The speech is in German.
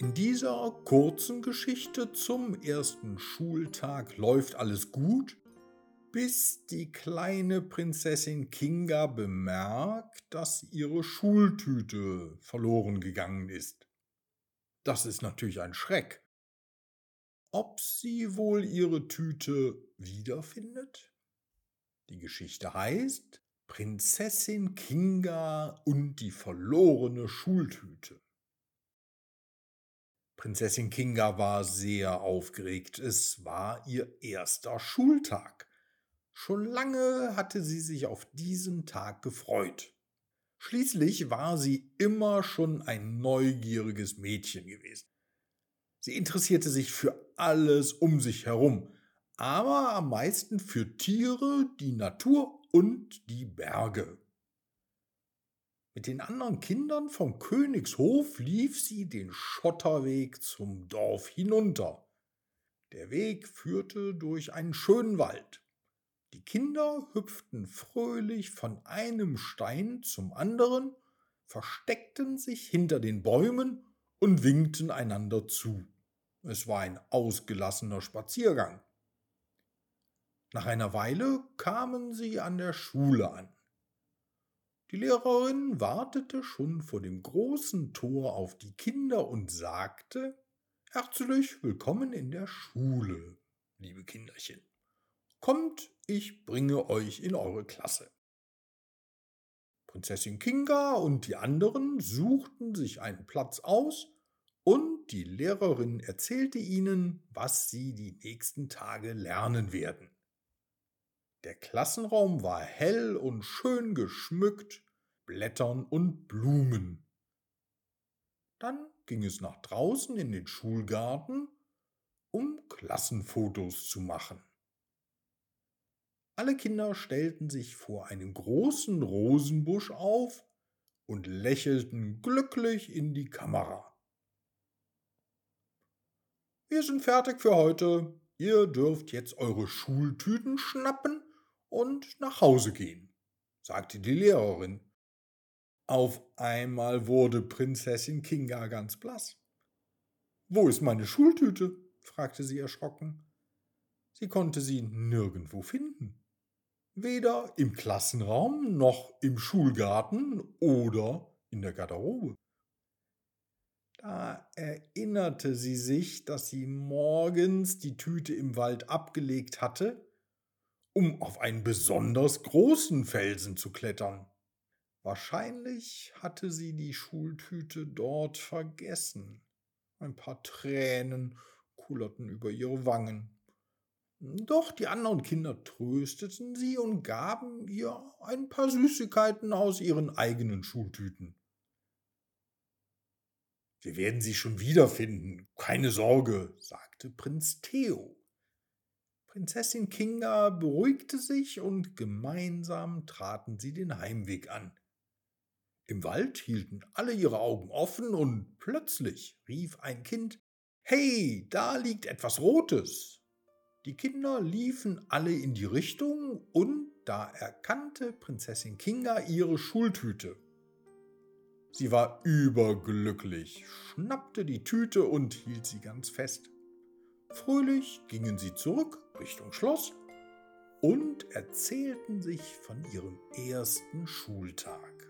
In dieser kurzen Geschichte zum ersten Schultag läuft alles gut, bis die kleine Prinzessin Kinga bemerkt, dass ihre Schultüte verloren gegangen ist. Das ist natürlich ein Schreck. Ob sie wohl ihre Tüte wiederfindet? Die Geschichte heißt Prinzessin Kinga und die verlorene Schultüte. Prinzessin Kinga war sehr aufgeregt. Es war ihr erster Schultag. Schon lange hatte sie sich auf diesen Tag gefreut. Schließlich war sie immer schon ein neugieriges Mädchen gewesen. Sie interessierte sich für alles um sich herum, aber am meisten für Tiere, die Natur und die Berge. Mit den anderen Kindern vom Königshof lief sie den Schotterweg zum Dorf hinunter. Der Weg führte durch einen schönen Wald. Die Kinder hüpften fröhlich von einem Stein zum anderen, versteckten sich hinter den Bäumen und winkten einander zu. Es war ein ausgelassener Spaziergang. Nach einer Weile kamen sie an der Schule an. Die Lehrerin wartete schon vor dem großen Tor auf die Kinder und sagte Herzlich willkommen in der Schule, liebe Kinderchen. Kommt, ich bringe euch in eure Klasse. Prinzessin Kinga und die anderen suchten sich einen Platz aus, und die Lehrerin erzählte ihnen, was sie die nächsten Tage lernen werden. Der Klassenraum war hell und schön geschmückt, Blättern und Blumen. Dann ging es nach draußen in den Schulgarten, um Klassenfotos zu machen. Alle Kinder stellten sich vor einem großen Rosenbusch auf und lächelten glücklich in die Kamera. Wir sind fertig für heute. Ihr dürft jetzt eure Schultüten schnappen und nach Hause gehen, sagte die Lehrerin. Auf einmal wurde Prinzessin Kinga ganz blass. Wo ist meine Schultüte? fragte sie erschrocken. Sie konnte sie nirgendwo finden. Weder im Klassenraum noch im Schulgarten oder in der Garderobe. Da erinnerte sie sich, dass sie morgens die Tüte im Wald abgelegt hatte um auf einen besonders großen Felsen zu klettern. Wahrscheinlich hatte sie die Schultüte dort vergessen. Ein paar Tränen kullerten über ihre Wangen. Doch die anderen Kinder trösteten sie und gaben ihr ein paar Süßigkeiten aus ihren eigenen Schultüten. Wir werden sie schon wiederfinden, keine Sorge, sagte Prinz Theo. Prinzessin Kinga beruhigte sich und gemeinsam traten sie den Heimweg an. Im Wald hielten alle ihre Augen offen und plötzlich rief ein Kind Hey, da liegt etwas Rotes. Die Kinder liefen alle in die Richtung und da erkannte Prinzessin Kinga ihre Schultüte. Sie war überglücklich, schnappte die Tüte und hielt sie ganz fest. Fröhlich gingen sie zurück Richtung Schloss und erzählten sich von ihrem ersten Schultag.